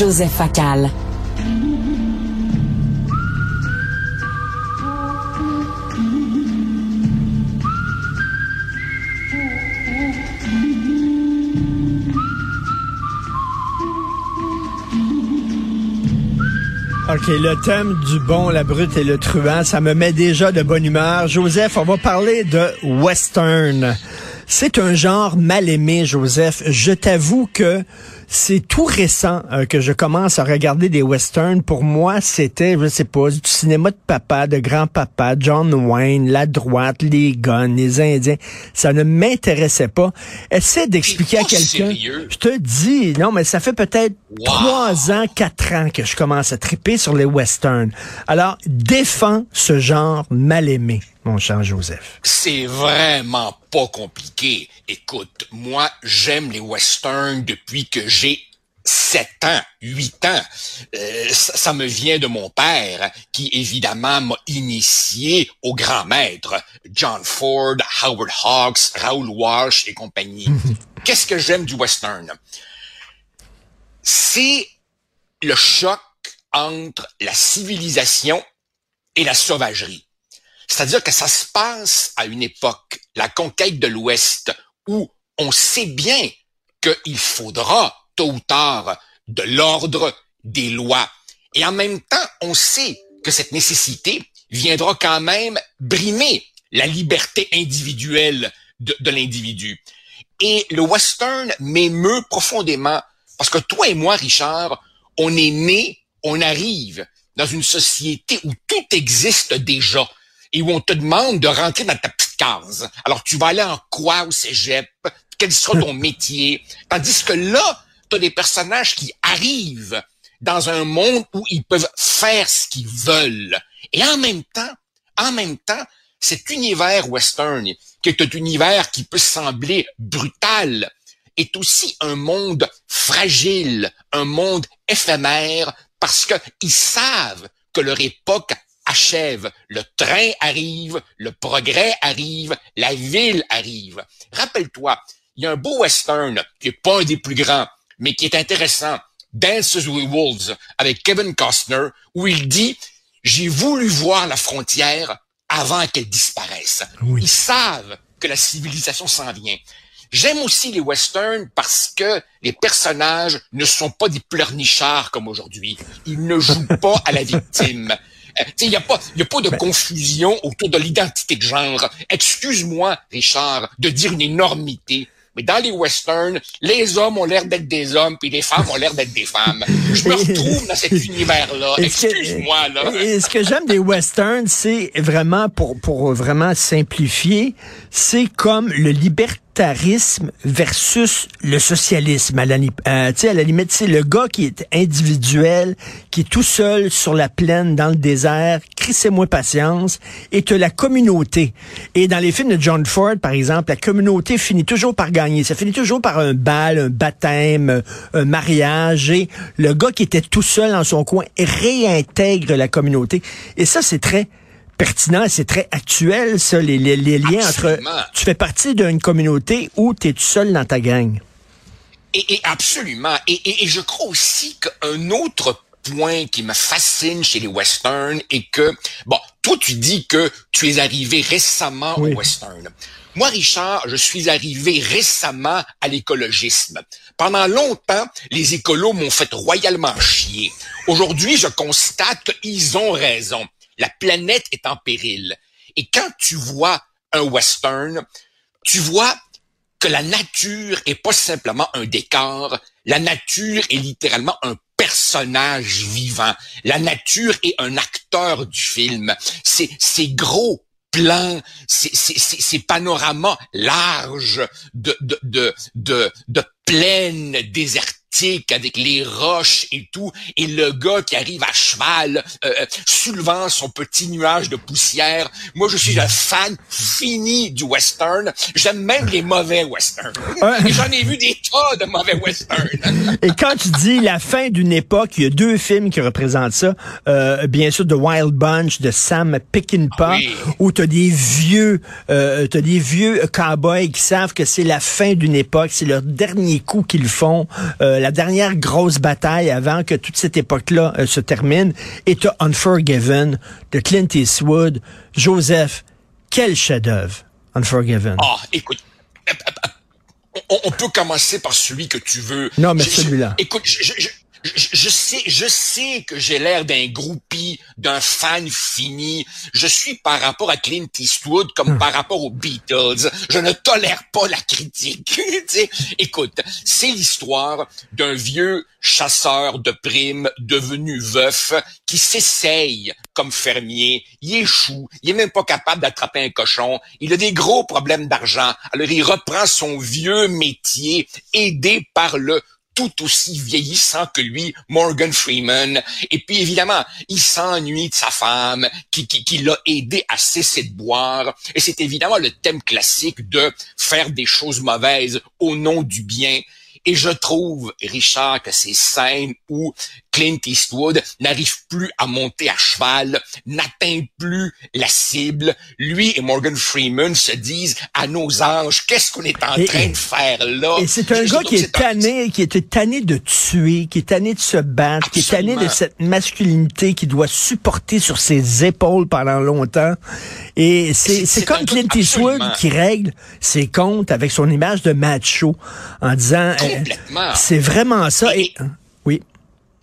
Joseph Facal. OK, le thème du bon, la brute et le truand, ça me met déjà de bonne humeur. Joseph, on va parler de western. C'est un genre mal aimé, Joseph. Je t'avoue que c'est tout récent euh, que je commence à regarder des westerns. Pour moi, c'était, je sais pas, du cinéma de papa, de grand-papa, John Wayne, la droite, les guns, les Indiens. Ça ne m'intéressait pas. Essaie d'expliquer à quelqu'un. Je te dis, non, mais ça fait peut-être trois ans, quatre ans que je commence à triper sur les westerns. Alors, défends ce genre mal aimé mon cher Joseph? C'est vraiment pas compliqué. Écoute, moi, j'aime les westerns depuis que j'ai 7 ans, 8 ans. Euh, ça, me vient de mon père, qui évidemment m'a initié au grand maître, John Ford, Howard Hawks, Raoul Walsh et compagnie. Qu'est-ce que j'aime du western? C'est le choc entre la civilisation et la sauvagerie. C'est-à-dire que ça se passe à une époque, la conquête de l'Ouest, où on sait bien qu'il faudra, tôt ou tard, de l'ordre, des lois. Et en même temps, on sait que cette nécessité viendra quand même brimer la liberté individuelle de, de l'individu. Et le western m'émeut profondément parce que toi et moi, Richard, on est né, on arrive dans une société où tout existe déjà et où on te demande de rentrer dans ta petite case. Alors, tu vas aller en quoi au cégep? Quel sera ton métier? Tandis que là, tu as des personnages qui arrivent dans un monde où ils peuvent faire ce qu'ils veulent. Et en même temps, en même temps, cet univers western, qui est un univers qui peut sembler brutal, est aussi un monde fragile, un monde éphémère, parce qu'ils savent que leur époque achève. Le train arrive, le progrès arrive, la ville arrive. Rappelle-toi, il y a un beau western qui est pas un des plus grands, mais qui est intéressant. Dances with Wolves avec Kevin Costner, où il dit j'ai voulu voir la frontière avant qu'elle disparaisse. Ils savent que la civilisation s'en vient. J'aime aussi les westerns parce que les personnages ne sont pas des pleurnichards comme aujourd'hui. Ils ne jouent pas à la victime. Il n'y a, pas, y a pas de ben confusion autour de l'identité de genre. Excuse-moi, Richard, de dire une énormité. Mais dans les westerns, les hommes ont l'air d'être des hommes, puis les femmes ont l'air d'être des femmes. Je me retrouve dans cet univers-là. Excuse-moi, là. Et ce que j'aime des westerns, c'est vraiment, pour, pour vraiment simplifier, c'est comme le liberté versus le socialisme. Euh, à la limite, c'est le gars qui est individuel, qui est tout seul sur la plaine, dans le désert, crissez-moi patience, et que la communauté. Et dans les films de John Ford, par exemple, la communauté finit toujours par gagner. Ça finit toujours par un bal, un baptême, un mariage, et le gars qui était tout seul dans son coin réintègre la communauté. Et ça, c'est très pertinent, c'est très actuel, ça, les, les, liens entre... Tu fais partie d'une communauté où tu es tout seul dans ta gang? Et, et absolument. Et, et, je crois aussi qu'un autre point qui me fascine chez les westerns est que, bon, toi tu dis que tu es arrivé récemment au western. Moi, Richard, je suis arrivé récemment à l'écologisme. Pendant longtemps, les écolos m'ont fait royalement chier. Aujourd'hui, je constate qu'ils ont raison. La planète est en péril. Et quand tu vois un western, tu vois que la nature est pas simplement un décor, la nature est littéralement un personnage vivant. La nature est un acteur du film. C'est, c'est gros plans, ces, ces, panoramas larges de, de, de, de, de plaines désertiques avec les roches et tout, et le gars qui arrive à cheval, euh, euh, soulevant son petit nuage de poussière. Moi, je suis un fan fini du western. J'aime même les mauvais westerns. Et j'en ai vu des tas de mauvais westerns. et quand tu dis la fin d'une époque, il y a deux films qui représentent ça. Euh, bien sûr, The Wild Bunch de Sam Peckinpah, ah où tu as des vieux, euh, t'as des vieux cowboys qui savent que c'est la fin d'une époque, c'est leur dernier coup qu'ils font. Euh, la dernière grosse bataille avant que toute cette époque-là euh, se termine. Et t'as Unforgiven de Clint Eastwood. Joseph, quel chef-d'œuvre, Unforgiven? Ah, écoute, on, peut commencer par celui que tu veux. Non, mais celui-là. Écoute, je, je, je sais que j'ai l'air d'un groupie, d'un fan fini. Je suis par rapport à Clint Eastwood comme par rapport aux Beatles. Je ne tolère pas la critique. Écoute, c'est l'histoire d'un vieux chasseur de primes devenu veuf qui s'essaye comme fermier. Il échoue. Il est même pas capable d'attraper un cochon. Il a des gros problèmes d'argent. Alors il reprend son vieux métier aidé par le tout aussi vieillissant que lui, Morgan Freeman. Et puis évidemment, il s'ennuie de sa femme qui, qui, qui l'a aidé à cesser de boire. Et c'est évidemment le thème classique de faire des choses mauvaises au nom du bien. Et je trouve, Richard, que ces scènes où Clint Eastwood n'arrive plus à monter à cheval, n'atteint plus la cible, lui et Morgan Freeman se disent à nos anges, qu'est-ce qu'on est en train de faire là? Et c'est un gars qui est tanné, qui est tanné de tuer, qui est tanné de se battre, qui est tanné de cette masculinité qui doit supporter sur ses épaules pendant longtemps. Et c'est comme Clint Eastwood qui règle ses comptes avec son image de macho en disant, c'est vraiment ça. Et, oui.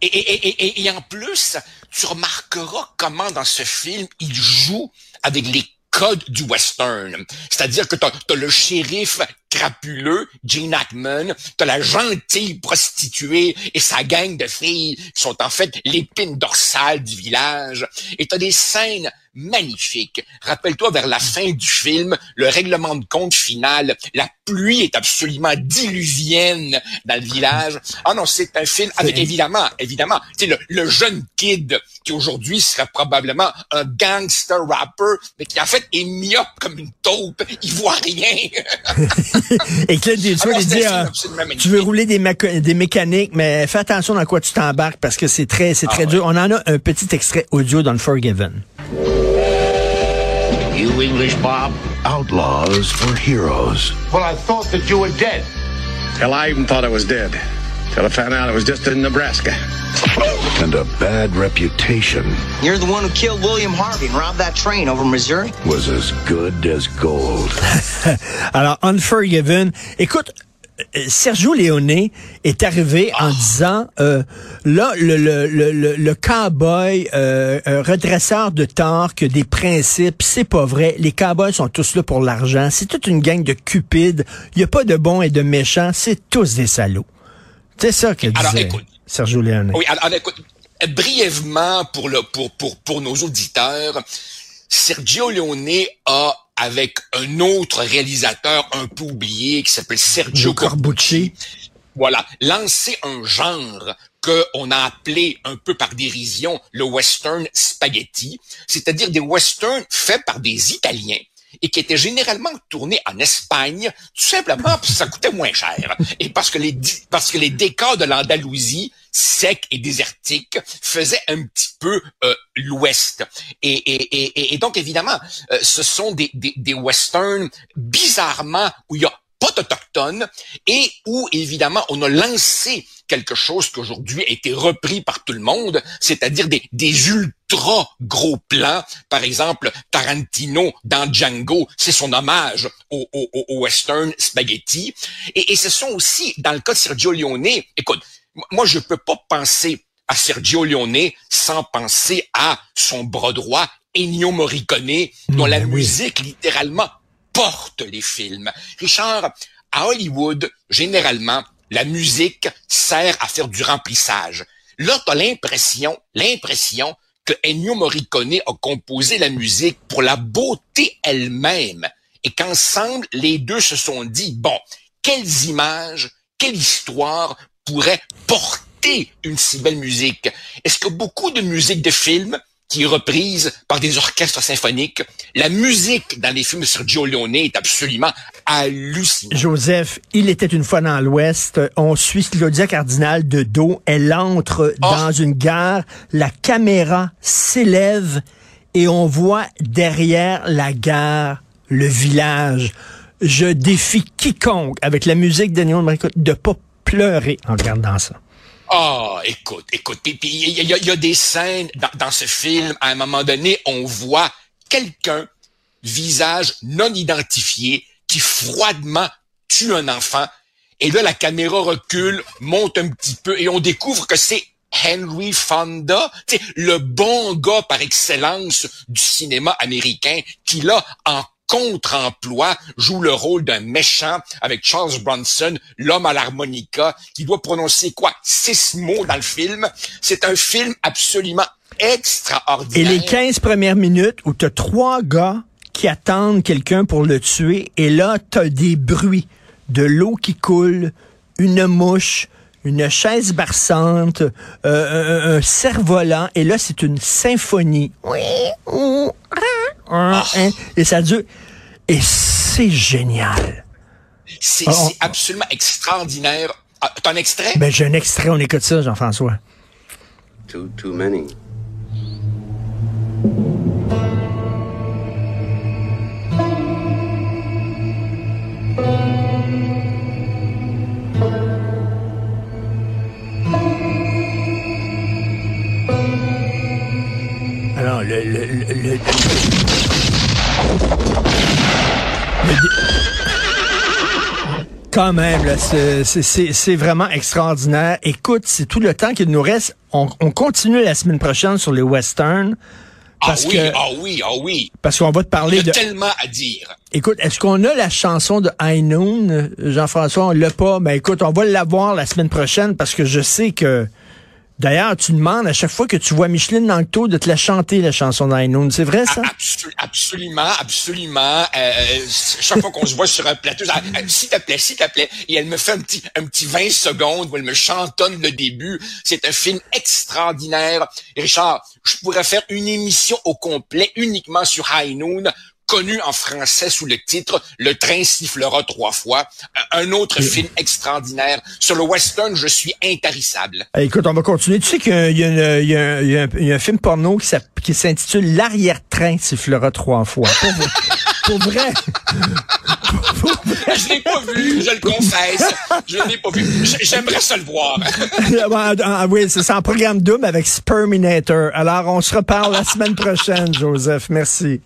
Et, et, et, et, en plus, tu remarqueras comment dans ce film, il joue avec les codes du western. C'est-à-dire que t'as as le shérif crapuleux, Gene Hackman, t'as la gentille prostituée et sa gang de filles qui sont en fait l'épine dorsale du village. Et t'as des scènes magnifique. Rappelle-toi, vers la fin du film, le règlement de compte final, la pluie est absolument diluvienne dans le village. Ah non, c'est un film avec évidemment, évidemment, tu sais, le, jeune kid qui aujourd'hui serait probablement un gangster rapper, mais qui en fait est myope comme une taupe, il voit rien. Et Dessois, il dit, ah, tu veux rouler des, des mécaniques, mais fais attention dans quoi tu t'embarques parce que c'est très, c'est ah très dur. On en a un petit extrait audio dans le Forgiven. You English, Bob? Outlaws or heroes? Well, I thought that you were dead. Hell, I even thought I was dead. Till I found out it was just in Nebraska. And a bad reputation. You're the one who killed William Harvey and robbed that train over Missouri? Was as good as gold. Alors, Unforgiven. Écoute, Sergio Leone est arrivé en ah. disant euh, là le le le le, cowboy euh, redresseur de torque des principes c'est pas vrai les cowboys sont tous là pour l'argent c'est toute une gang de cupides il y a pas de bons et de méchants c'est tous des salauds c'est ça que disait Sergio Leone oui alors écoute brièvement pour le pour pour pour nos auditeurs Sergio Leone a avec un autre réalisateur un peu oublié qui s'appelle Sergio Corbucci. Voilà, lancer un genre que on a appelé un peu par dérision le western spaghetti, c'est-à-dire des westerns faits par des Italiens et qui étaient généralement tournés en Espagne, tout simplement parce que ça coûtait moins cher et parce que les parce que les décors de l'Andalousie sec et désertique faisaient un petit peu euh, l'Ouest. Et, et, et, et, donc évidemment, euh, ce sont des, des, des westerns bizarrement où il y a pas et où évidemment on a lancé quelque chose qui aujourd'hui a été repris par tout le monde, c'est-à-dire des, des ultra gros plans. Par exemple, Tarantino dans Django, c'est son hommage au, au, au western spaghetti. Et, et ce sont aussi, dans le cas de Sergio Leone, écoute, moi je peux pas penser à Sergio Leone sans penser à son bras droit, Ennio Morricone, dont la musique littéralement porte les films. Richard, à Hollywood, généralement, la musique sert à faire du remplissage. Là, tu as l'impression, l'impression que Ennio Morricone a composé la musique pour la beauté elle-même et qu'ensemble, les deux se sont dit, bon, quelles images, quelle histoire pourrait porter une si belle musique? Est-ce que beaucoup de musique de films qui est reprise par des orchestres symphoniques. La musique dans les films de Sergio Leone est absolument hallucinante. Joseph, il était une fois dans l'Ouest. On suit Claudia Cardinal de dos. Elle entre oh. dans une gare. La caméra s'élève et on voit derrière la gare le village. Je défie quiconque avec la musique de Néon de pas pleuré en regardant ça. Ah, écoute, écoute, puis il y, a- des scènes dans, ce film, à un moment donné, on voit quelqu'un, visage non identifié, qui froidement tue un enfant. Et là, la caméra recule, monte un petit peu, et on découvre que c'est Henry Fonda, le bon gars par excellence du cinéma américain, qui là, en contre-emploi, joue le rôle d'un méchant avec Charles Bronson, l'homme à l'harmonica, qui doit prononcer quoi? Six mots dans le film. C'est un film absolument Et extraordinaire. les 15 premières minutes où tu as trois gars qui attendent quelqu'un pour le tuer, et là, tu as des bruits de l'eau qui coule, une mouche, une chaise berçante, euh, un, un cerf-volant, et là, c'est une symphonie. Oui, ouh, ah, hein, et ça dure. Et c'est génial. C'est c'est oh. absolument extraordinaire. Ah, T'as un extrait? Ben, j'ai un extrait, on écoute ça, Jean-François. Too, too many. Alors, le... le, le, le- Quand même, là, c'est- c'est- c'est c'est vraiment extraordinaire. Écoute, c'est tout le temps qu'il nous reste. On, on continue la semaine prochaine sur les westerns. Ah Parce oui, que ah oui, ah oui. parce qu'on va te Il y parler a de. tellement à dire. Écoute, est-ce qu'on a la chanson de High Noon, Jean-François? On l'a pas. Ben écoute, on va l'avoir la semaine prochaine parce que je sais que. D'ailleurs, tu demandes à chaque fois que tu vois Micheline Langto de te la chanter, la chanson Noon. C'est vrai, ça? Absol- absolument, absolument. Euh, euh, chaque fois qu'on se voit sur un plateau, Euh, s'il te plaît, s'il te plaît, et elle me fait un petit, un petit 20 secondes où elle me chantonne le début. C'est un film extraordinaire. Richard, je pourrais faire une émission au complet uniquement sur High connu en français sous le titre Le train sifflera trois fois. Un un autre film extraordinaire. Sur le western, je suis intarissable. Eh, Écoute, on va continuer. Tu sais qu'il y a, y y un- y a film porno qui s'intitule L'arrière-train sifflera trois fois. Pour, vrai- pour vrai. Je l'ai pas vu, je le confesse. Je l'ai pas vu. J'aimerais ça le voir. Ah, ah, oui, c'est en programme double avec Sperminator. Alors, on se reparle la semaine prochaine, Joseph. Merci.